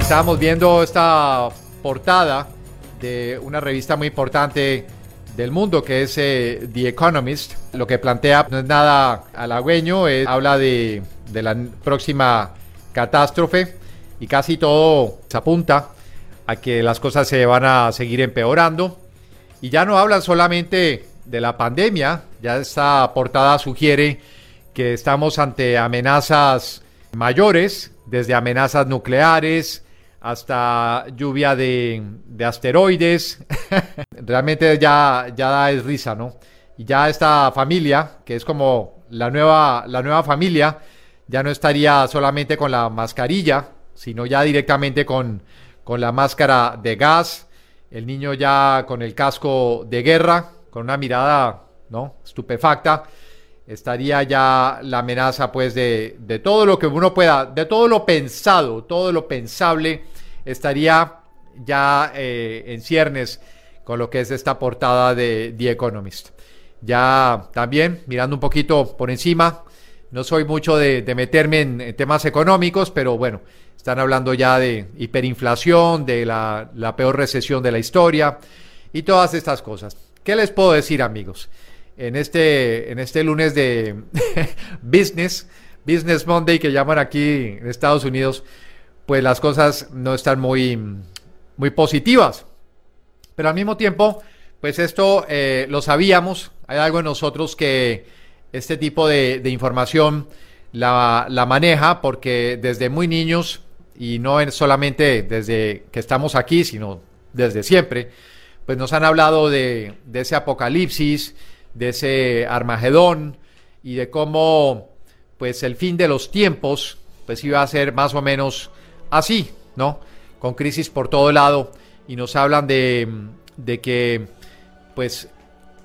Estábamos viendo esta portada de una revista muy importante del mundo que es eh, The Economist. Lo que plantea no es nada halagüeño, es- habla de, de la próxima catástrofe y casi todo se apunta a que las cosas se van a seguir empeorando. Y ya no hablan solamente de la pandemia, ya esta portada sugiere que estamos ante amenazas mayores, desde amenazas nucleares hasta lluvia de, de asteroides. Realmente ya, ya da es risa, ¿no? Y ya esta familia, que es como la nueva, la nueva familia, ya no estaría solamente con la mascarilla, sino ya directamente con, con la máscara de gas, el niño ya con el casco de guerra, con una mirada, ¿no? Estupefacta estaría ya la amenaza pues de, de todo lo que uno pueda, de todo lo pensado, todo lo pensable, estaría ya eh, en ciernes con lo que es esta portada de The Economist. Ya también mirando un poquito por encima, no soy mucho de, de meterme en, en temas económicos, pero bueno, están hablando ya de hiperinflación, de la, la peor recesión de la historia y todas estas cosas. ¿Qué les puedo decir amigos? En este, en este lunes de Business, Business Monday que llaman aquí en Estados Unidos, pues las cosas no están muy, muy positivas. Pero al mismo tiempo, pues esto eh, lo sabíamos, hay algo en nosotros que este tipo de, de información la, la, maneja porque desde muy niños, y no solamente desde que estamos aquí, sino desde siempre, pues nos han hablado de, de ese apocalipsis, de ese Armagedón y de cómo pues el fin de los tiempos pues iba a ser más o menos así, ¿no? Con crisis por todo lado y nos hablan de, de que pues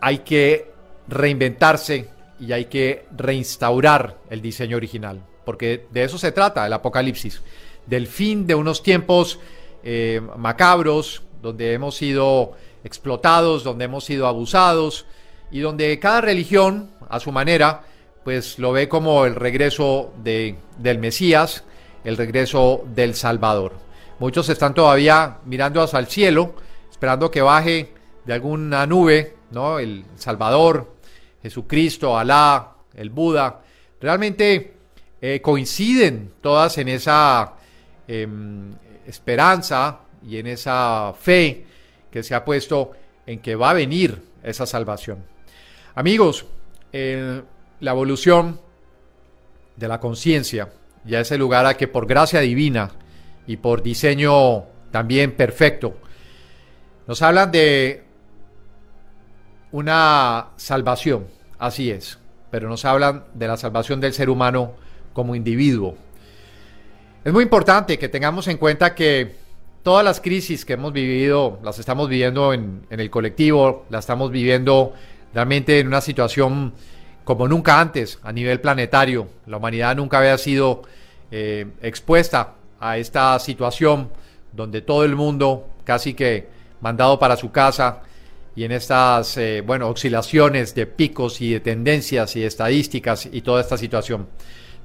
hay que reinventarse y hay que reinstaurar el diseño original, porque de eso se trata el apocalipsis, del fin de unos tiempos eh, macabros, donde hemos sido explotados, donde hemos sido abusados, y donde cada religión, a su manera, pues lo ve como el regreso de, del Mesías, el regreso del Salvador. Muchos están todavía mirando hacia el cielo, esperando que baje de alguna nube, ¿no? El Salvador, Jesucristo, Alá, el Buda. Realmente eh, coinciden todas en esa eh, esperanza y en esa fe que se ha puesto en que va a venir esa salvación. Amigos, la evolución de la conciencia ya es el lugar a que por gracia divina y por diseño también perfecto, nos hablan de una salvación, así es, pero nos hablan de la salvación del ser humano como individuo. Es muy importante que tengamos en cuenta que todas las crisis que hemos vivido, las estamos viviendo en, en el colectivo, las estamos viviendo realmente en una situación como nunca antes a nivel planetario. La humanidad nunca había sido eh, expuesta a esta situación donde todo el mundo casi que mandado para su casa y en estas eh, bueno oscilaciones de picos y de tendencias y estadísticas y toda esta situación.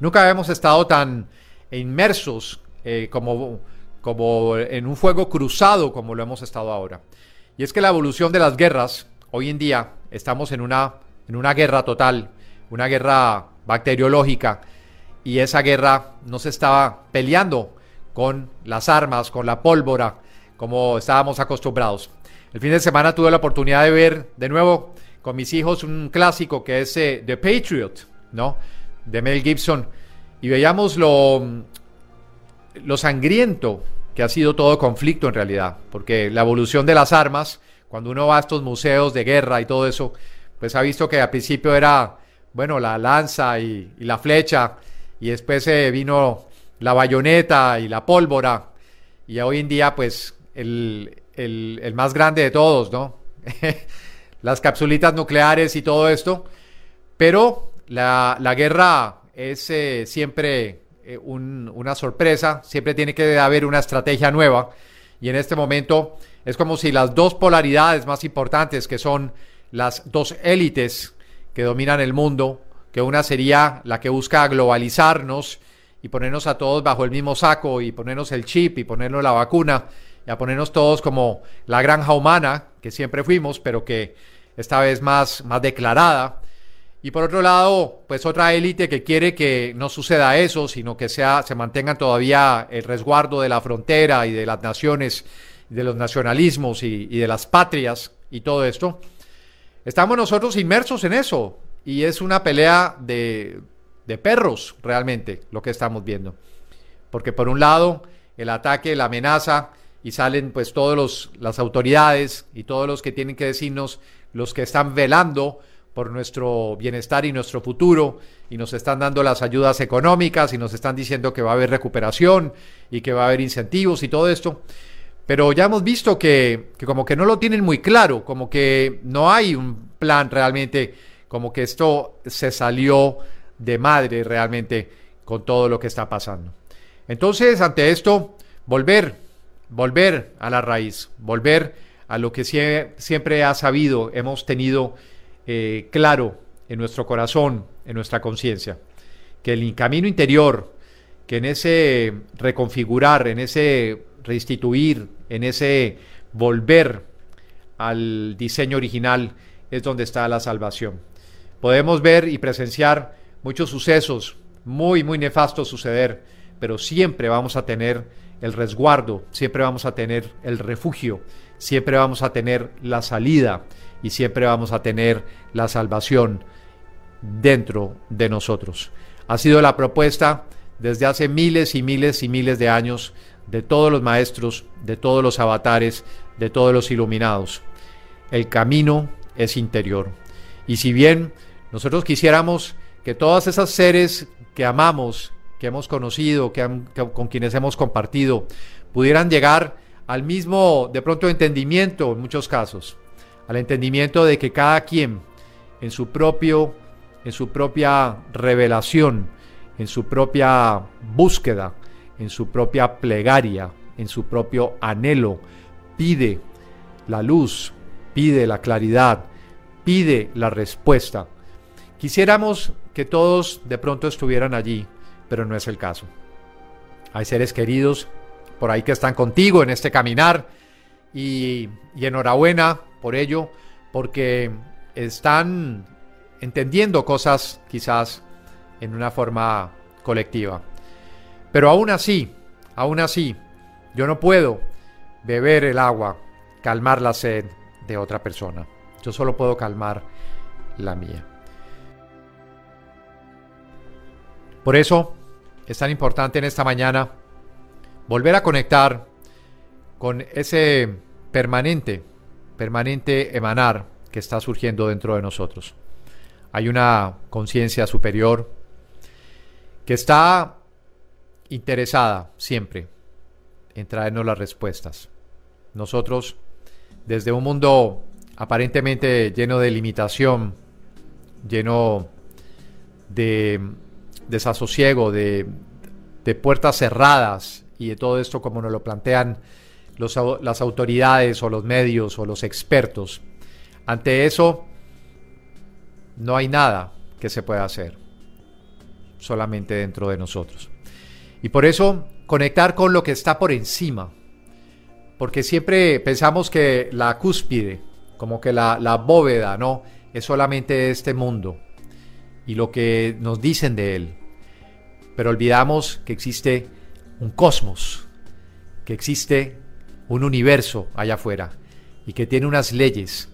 Nunca habíamos estado tan inmersos eh, como, como en un fuego cruzado como lo hemos estado ahora. Y es que la evolución de las guerras hoy en día estamos en una, en una guerra total, una guerra bacteriológica, y esa guerra no se estaba peleando con las armas, con la pólvora, como estábamos acostumbrados. El fin de semana tuve la oportunidad de ver de nuevo con mis hijos un clásico que es eh, The Patriot, ¿no? De Mel Gibson. Y veíamos lo, lo sangriento que ha sido todo conflicto en realidad, porque la evolución de las armas, cuando uno va a estos museos de guerra y todo eso, pues ha visto que al principio era, bueno, la lanza y, la flecha, y después se vino la bayoneta y la pólvora, y hoy en día, pues, el, el, más grande de todos, ¿no? Las capsulitas nucleares y todo esto. Pero la, la guerra es eh, siempre eh, una sorpresa, siempre tiene que haber una estrategia nueva. Y en este momento es como si las dos polaridades más importantes, que son las dos élites que dominan el mundo, que una sería la que busca globalizarnos y ponernos a todos bajo el mismo saco y ponernos el chip y ponernos la vacuna, y a ponernos todos como la granja humana, que siempre fuimos, pero que esta vez más, más declarada. Y por otro lado, pues otra élite que quiere que no suceda eso, sino que sea, se mantenga todavía el resguardo de la frontera y de las naciones, de los nacionalismos y, de las patrias y todo esto. Estamos nosotros inmersos en eso y es una pelea de, de perros realmente lo que estamos viendo. Porque por un lado, el ataque, la amenaza, y salen pues todas las autoridades y todos los que tienen que decirnos, los que están velando por nuestro bienestar y nuestro futuro y nos están dando las ayudas económicas y nos están diciendo que va a haber recuperación y que va a haber incentivos y todo esto. Pero ya hemos visto que, que como que no lo tienen muy claro, como que no hay un plan realmente, como que esto se salió de madre realmente con todo lo que está pasando. Entonces, ante esto, volver volver a la raíz, volver a lo que siempre ha sabido, hemos tenido eh, claro en nuestro corazón, en nuestra conciencia, que el camino interior, que en ese reconfigurar, en ese restituir, en ese volver al diseño original, es donde está la salvación. Podemos ver y presenciar muchos sucesos muy, muy nefastos suceder, pero siempre vamos a tener el resguardo, siempre vamos a tener el refugio, siempre vamos a tener la salida y siempre vamos a tener la salvación dentro de nosotros. Ha sido la propuesta desde hace miles y miles y miles de años de todos los maestros, de todos los avatares, de todos los iluminados. El camino es interior. Y si bien nosotros quisiéramos que todas esas seres que amamos, que hemos conocido, que, con quienes hemos compartido, pudieran llegar al mismo, de pronto, entendimiento en muchos casos, al entendimiento de que cada quien en su propio, en su propia revelación, en su propia búsqueda, en su propia plegaria, en su propio anhelo, pide la luz, pide la claridad, pide la respuesta. Quisiéramos que todos de pronto estuvieran allí, pero no es el caso. Hay seres queridos por ahí que están contigo en este caminar y, enhorabuena por ello, porque están entendiendo cosas quizás en una forma colectiva. Pero aún así, aún así, yo no puedo beber el agua, calmar la sed de otra persona. Yo solo puedo calmar la mía. Por eso es tan importante en esta mañana volver a conectar con ese permanente, permanente emanar que está surgiendo dentro de nosotros. Hay una conciencia superior que está interesada siempre en traernos las respuestas. Nosotros, desde un mundo aparentemente lleno de limitación, lleno de desasosiego, de, puertas cerradas y de todo esto como nos lo plantean los, las autoridades o los medios o los expertos. Ante eso, no hay nada que se pueda hacer, solamente dentro de nosotros. Y por eso, conectar con lo que está por encima, porque siempre pensamos que la cúspide, como que la, bóveda, ¿no? Es solamente este mundo y lo que nos dicen de él. pero olvidamos que existe un cosmos, que existe un universo allá afuera y que tiene unas leyes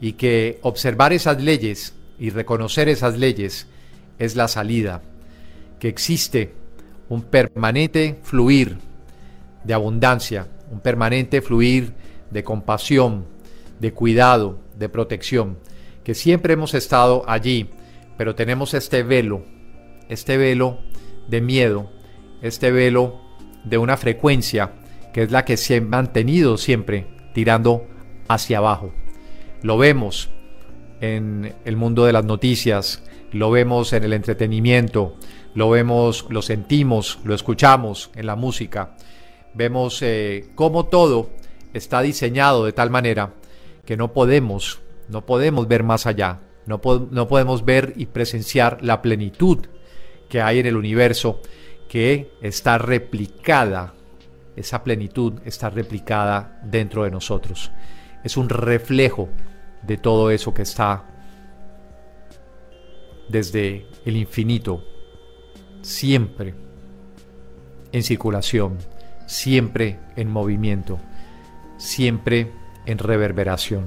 y que observar esas leyes y reconocer esas leyes es la salida, que existe un permanente fluir de abundancia, un permanente fluir de compasión, de cuidado, de protección, que siempre hemos estado allí, pero tenemos este velo, este velo de miedo, este velo de una frecuencia que es la que se ha mantenido siempre tirando hacia abajo. Lo vemos en el mundo de las noticias, lo vemos en el entretenimiento, lo vemos, lo sentimos, lo escuchamos en la música. Vemos eh, cómo todo está diseñado de tal manera que no podemos, no podemos ver más allá, no, no podemos ver y presenciar la plenitud que hay en el universo que está replicada, esa plenitud está replicada dentro de nosotros. Es un reflejo de todo eso que está desde el infinito, siempre en circulación, siempre en movimiento, siempre en reverberación.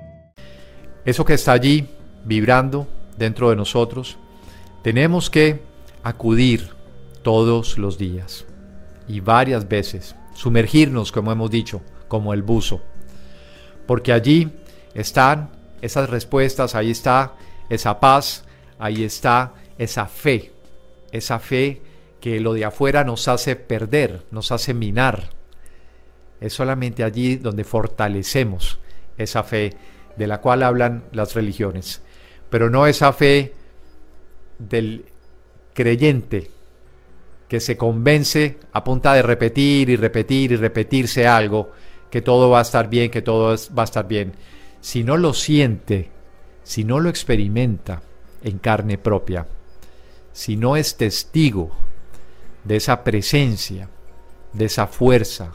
Eso que está allí vibrando dentro de nosotros, tenemos que acudir todos los días y varias veces, sumergirnos, como hemos dicho, como el buzo, porque allí están esas respuestas, ahí está esa paz, ahí está esa fe, esa fe que lo de afuera nos hace perder, nos hace minar. Es solamente allí donde fortalecemos esa fe de la cual hablan las religiones, pero no esa fe del creyente que se convence a punta de repetir y repetir y repetirse algo, que todo va a estar bien, que todo va a estar bien. Si no lo siente, si no lo experimenta en carne propia, si no es testigo de esa presencia, de esa fuerza,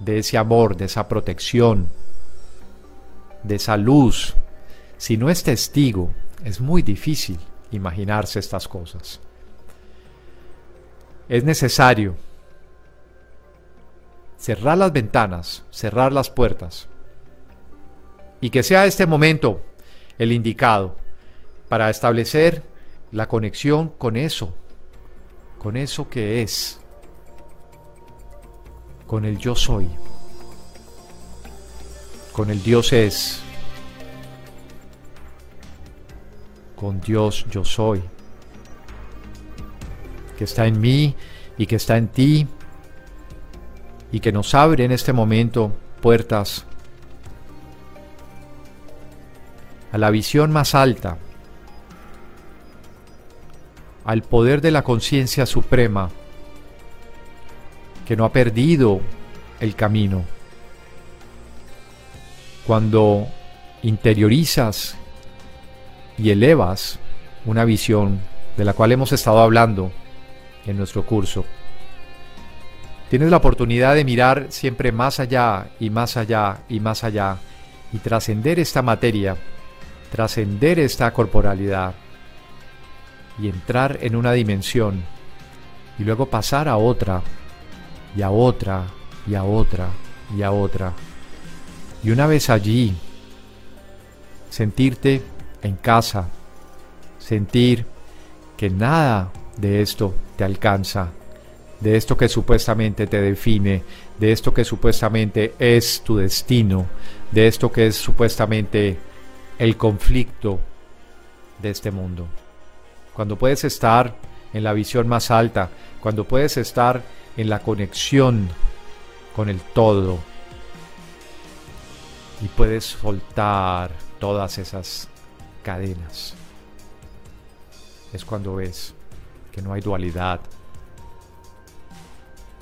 de ese amor, de esa protección, de esa luz, si no es testigo, es muy difícil imaginarse estas cosas. Es necesario cerrar las ventanas, cerrar las puertas, y que sea este momento el indicado para establecer la conexión con eso, con eso que es, con el yo soy, con el Dios es, con Dios yo soy, que está en mí y que está en ti y que nos abre en este momento puertas a la visión más alta, al poder de la conciencia suprema que no ha perdido el camino. Cuando interiorizas y elevas una visión de la cual hemos estado hablando en nuestro curso. Tienes la oportunidad de mirar siempre más allá y más allá y más allá y trascender esta materia, trascender esta corporalidad y entrar en una dimensión y luego pasar a otra y a otra y a otra y a otra. Y una vez allí, sentirte en casa, sentir que nada de esto te alcanza, de esto que supuestamente te define, de esto que supuestamente es tu destino, de esto que es supuestamente el conflicto de este mundo. Cuando puedes estar en la visión más alta, cuando puedes estar en la conexión con el todo y puedes soltar todas esas cadenas. Es cuando ves que no hay dualidad,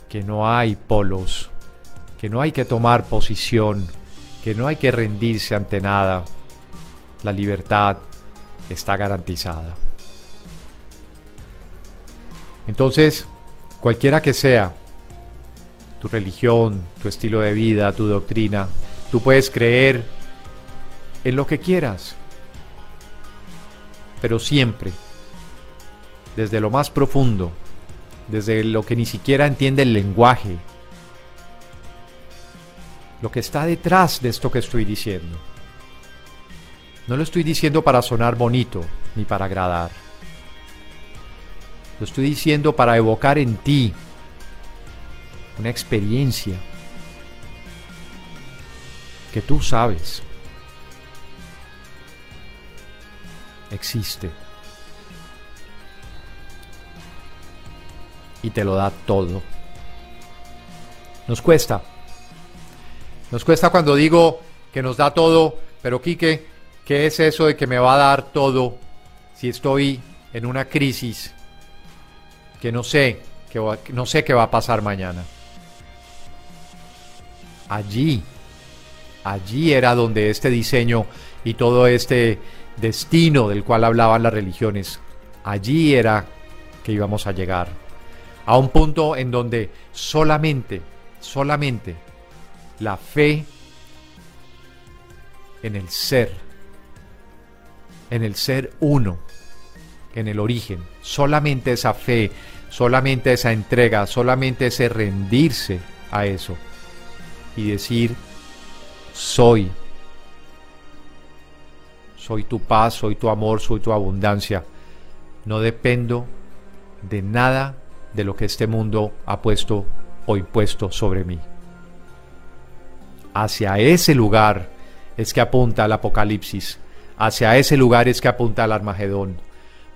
que no hay polos, que no hay que tomar posición, que no hay que rendirse ante nada. La libertad está garantizada. Entonces, cualquiera que sea tu religión, tu estilo de vida, tu doctrina, tú puedes creer en lo que quieras, pero siempre, desde lo más profundo, desde lo que ni siquiera entiende el lenguaje, lo que está detrás de esto que estoy diciendo. No lo estoy diciendo para sonar bonito ni para agradar. Lo estoy diciendo para evocar en ti una experiencia que tú sabes existe y te lo da todo. Nos cuesta. Nos cuesta cuando digo que nos da todo, pero Quique, ¿qué es eso de que me va a dar todo si estoy en una crisis que no sé, que no sé qué va a pasar mañana? Allí, allí era donde este diseño y todo este destino del cual hablaban las religiones, allí era que íbamos a llegar. A un punto en donde solamente, solamente la fe en el ser, en el ser uno, en el origen, solamente esa fe, solamente esa entrega, solamente ese rendirse a eso y decir, soy soy tu paz, soy tu amor, soy tu abundancia. No dependo de nada de lo que este mundo ha puesto o impuesto sobre mí. Hacia ese lugar es que apunta el Apocalipsis. Hacia ese lugar es que apunta el Armagedón.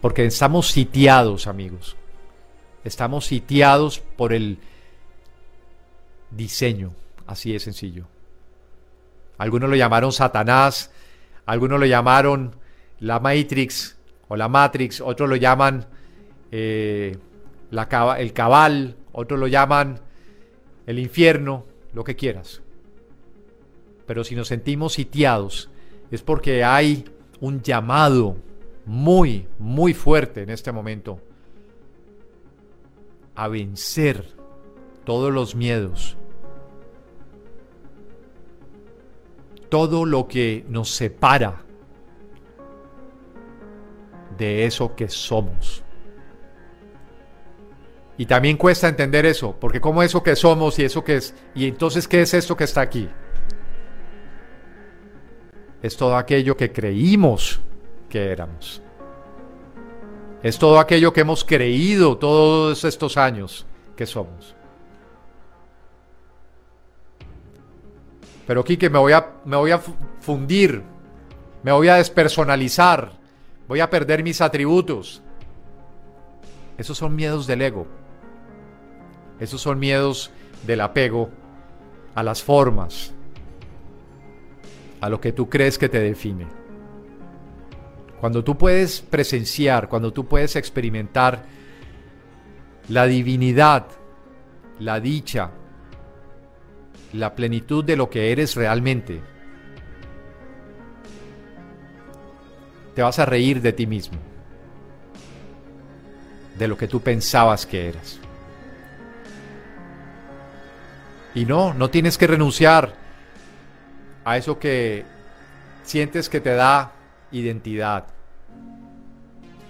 Porque estamos sitiados, amigos. Estamos sitiados por el diseño. Así de sencillo. Algunos lo llamaron Satanás, algunos lo llamaron la Matrix o la Matrix, otros lo llaman eh, el cabal, otros lo llaman el infierno, lo que quieras. Pero si nos sentimos sitiados es porque hay un llamado muy, muy fuerte en este momento a vencer todos los miedos, todo lo que nos separa de eso que somos. Y también cuesta entender eso, porque como eso que somos y eso que es, y entonces ¿qué es esto que está aquí? Es todo aquello que creímos que éramos. Es todo aquello que hemos creído todos estos años que somos. Pero Quique, me voy a, me voy a fundir, me voy a despersonalizar, voy a perder mis atributos. Esos son miedos del ego. Esos son miedos del apego a las formas, a lo que tú crees que te define. Cuando tú puedes presenciar, cuando tú puedes experimentar la divinidad, la dicha, la plenitud de lo que eres realmente. Te vas a reír de ti mismo. de lo que tú pensabas que eras. Y no, no tienes que renunciar a eso que sientes que te da identidad.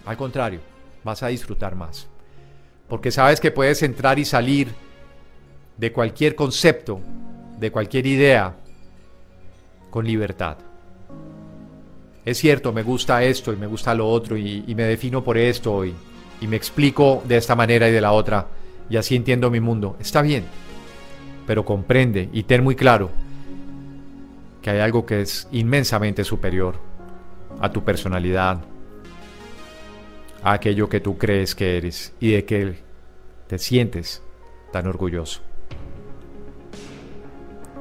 Al contrario, vas a disfrutar más. Porque sabes que puedes entrar y salir de cualquier concepto, de cualquier idea, con libertad. Es cierto, me gusta esto y me gusta lo otro y, me defino por esto y, y me explico de esta manera y de la otra y así entiendo mi mundo. Está bien, pero comprende y ten muy claro que hay algo que es inmensamente superior a tu personalidad, a aquello que tú crees que eres y de que te sientes tan orgulloso.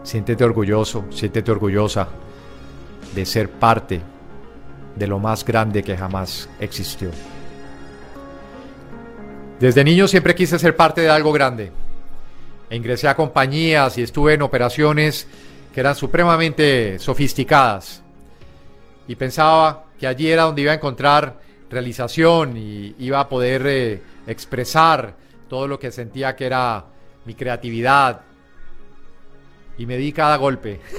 Siéntete orgulloso, siéntete orgullosa de ser parte de lo más grande que jamás existió. Desde niño siempre quise ser parte de algo grande. Ingresé a compañías y estuve en operaciones que eran supremamente sofisticadas. Y pensaba que allí era donde iba a encontrar realización y iba a poder eh, expresar todo lo que sentía que era mi creatividad. Y me di cada golpe.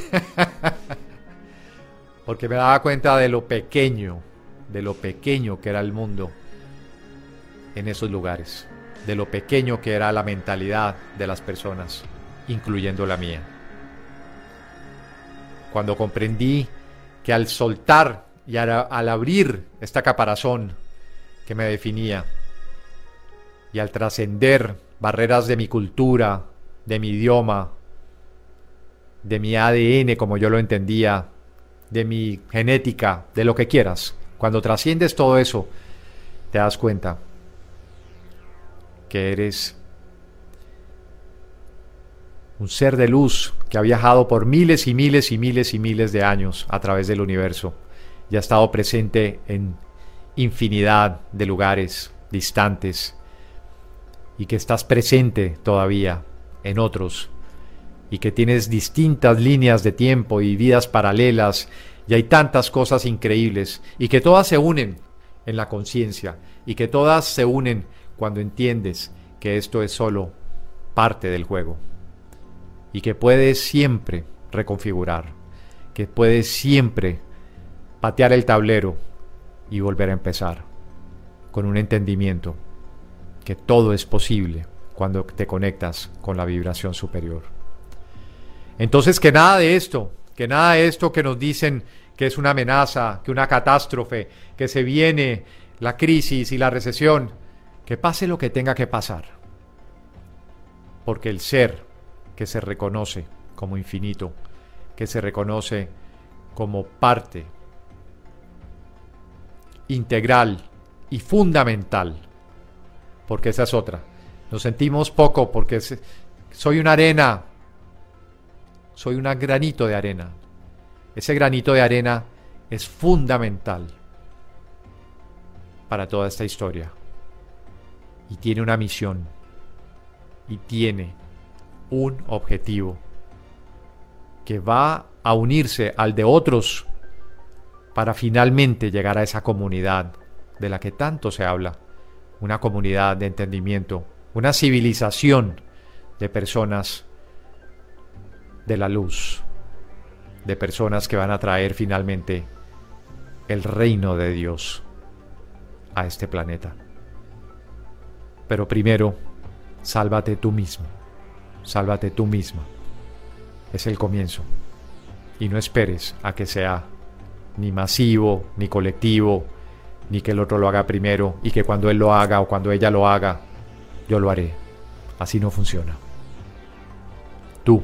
Porque me daba cuenta de lo pequeño, de lo pequeño que era el mundo en esos lugares, de lo pequeño que era la mentalidad de las personas, incluyendo la mía. Cuando comprendí que al soltar y al, abrir esta caparazón que me definía, y al trascender barreras de mi cultura, de mi idioma, de mi ADN como yo lo entendía, de mi genética, de lo que quieras. Cuando trasciendes todo eso, te das cuenta que eres un ser de luz que ha viajado por miles y miles y miles y miles de años a través del universo y ha estado presente en infinidad de lugares distantes y que estás presente todavía en otros y que tienes distintas líneas de tiempo y vidas paralelas y hay tantas cosas increíbles y que todas se unen en la conciencia y que todas se unen cuando entiendes que esto es solo parte del juego y que puedes siempre reconfigurar, que puedes siempre patear el tablero y volver a empezar con un entendimiento que todo es posible cuando te conectas con la vibración superior. Entonces que nada de esto, que nada de esto que nos dicen que es una amenaza, que una catástrofe, que se viene la crisis y la recesión, que pase lo que tenga que pasar. Porque el ser que se reconoce como infinito, que se reconoce como parte integral y fundamental, porque esa es otra. Nos sentimos poco porque soy una arena soy un granito de arena. Ese granito de arena es fundamental para toda esta historia. Y tiene una misión. Y tiene un objetivo que va a unirse al de otros para finalmente llegar a esa comunidad de la que tanto se habla. Una comunidad de entendimiento, una civilización de personas de la luz, de personas que van a traer finalmente el reino de Dios a este planeta. Pero primero, sálvate tú mismo, sálvate tú misma. Es el comienzo. Y no esperes a que sea ni masivo, ni colectivo, ni que el otro lo haga primero y que cuando él lo haga o cuando ella lo haga, yo lo haré. Así no funciona. Tú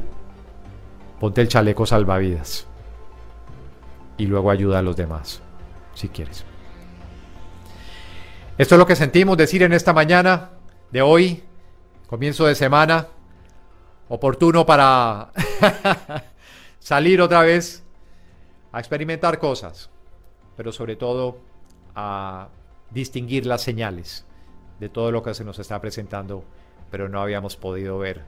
ponte el chaleco salvavidas y luego ayuda a los demás, si quieres. Esto es lo que sentimos decir en esta mañana de hoy, comienzo de semana, oportuno para salir otra vez a experimentar cosas, pero sobre todo a distinguir las señales de todo lo que se nos está presentando, pero no habíamos podido ver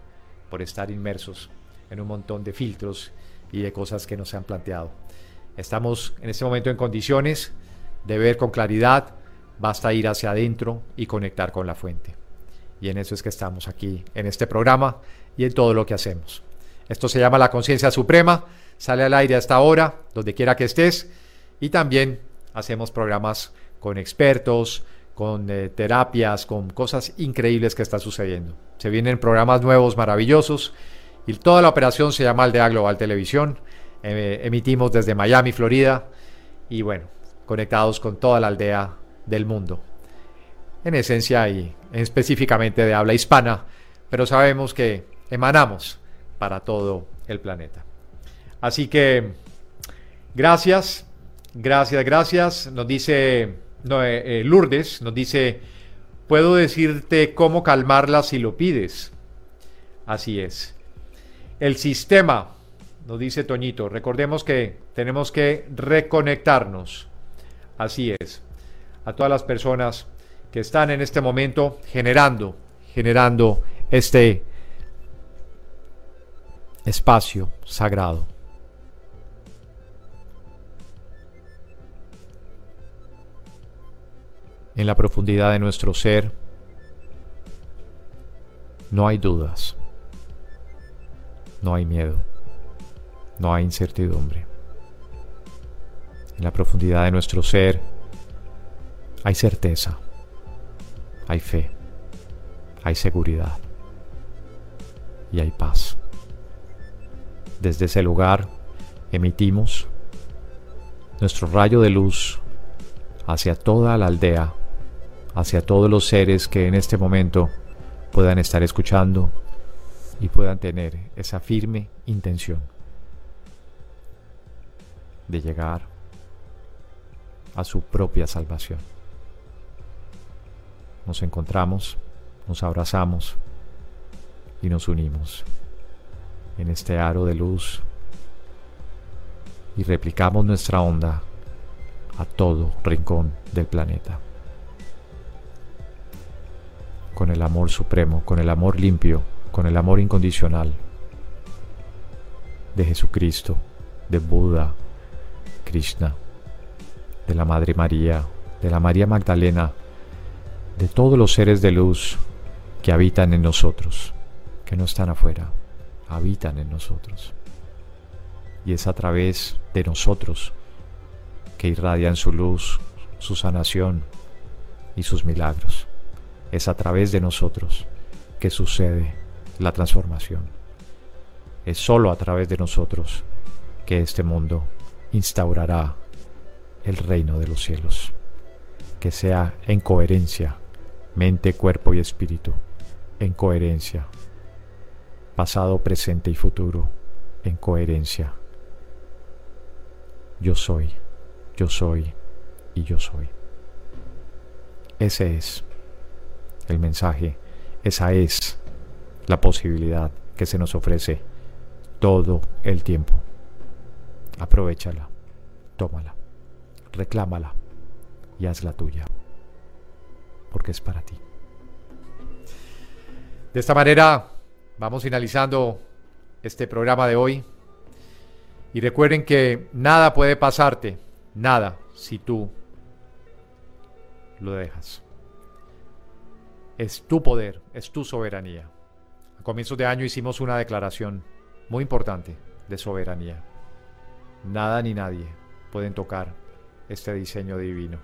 por estar inmersos en un montón de filtros y de cosas que no se han planteado. Estamos en este momento en condiciones de ver con claridad basta ir hacia adentro y conectar con la fuente. Y en eso es que estamos aquí, en este programa y en todo lo que hacemos. Esto se llama la conciencia suprema, sale al aire hasta ahora, donde quiera que estés, y también hacemos programas con expertos, con eh, terapias, con cosas increíbles que están sucediendo. Se vienen programas nuevos, maravillosos, y toda la operación se llama Aldea Global Televisión. Eh, emitimos desde Miami, Florida, y bueno, conectados con toda la aldea del mundo. En esencia y específicamente de habla hispana, pero sabemos que emanamos para todo el planeta. Así que, gracias, gracias, gracias. Nos dice eh, Lourdes, nos dice, puedo decirte cómo calmarla si lo pides. Así es. El sistema, nos dice Toñito, recordemos que tenemos que reconectarnos. Así es. A todas las personas que están en este momento generando, generando este espacio sagrado. En la profundidad de nuestro ser no hay dudas, no hay miedo, no hay incertidumbre. En la profundidad de nuestro ser hay certeza, hay fe, hay seguridad y hay paz. Desde ese lugar emitimos nuestro rayo de luz hacia toda la aldea, hacia todos los seres que en este momento puedan estar escuchando y puedan tener esa firme intención de llegar a su propia salvación. Nos encontramos, nos abrazamos y nos unimos en este aro de luz y replicamos nuestra onda a todo rincón del planeta. Con el amor supremo, con el amor limpio, con el amor incondicional de Jesucristo, de Buda, Krishna, de la Madre María, de la María Magdalena, de todos los seres de luz que habitan en nosotros, que no están afuera habitan en nosotros. Y es a través de nosotros que irradian su luz, su sanación y sus milagros. Es a través de nosotros que sucede la transformación. Es sólo a través de nosotros que este mundo instaurará el reino de los cielos. Que sea en coherencia, mente, cuerpo y espíritu, en coherencia pasado, presente y futuro, en coherencia. Yo soy, yo soy y yo soy. Ese es el mensaje, esa es la posibilidad que se nos ofrece todo el tiempo. Aprovechala, tómala, reclámala y hazla tuya, porque es para ti. De esta manera Vamos finalizando este programa de hoy. Y recuerden que nada puede pasarte, nada, si tú lo dejas. Es tu poder, es tu soberanía. Comienzos de año hicimos una declaración muy importante de soberanía. Nada ni nadie pueden tocar este diseño divino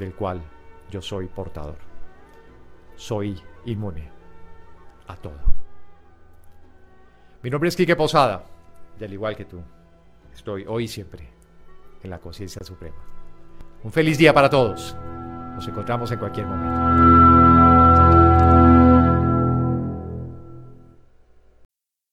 del cual yo soy portador. Soy inmune a todo. Mi nombre es Quique Posada y al igual que tú, estoy hoy y siempre en la conciencia suprema. Un feliz día para todos. Nos encontramos en cualquier momento.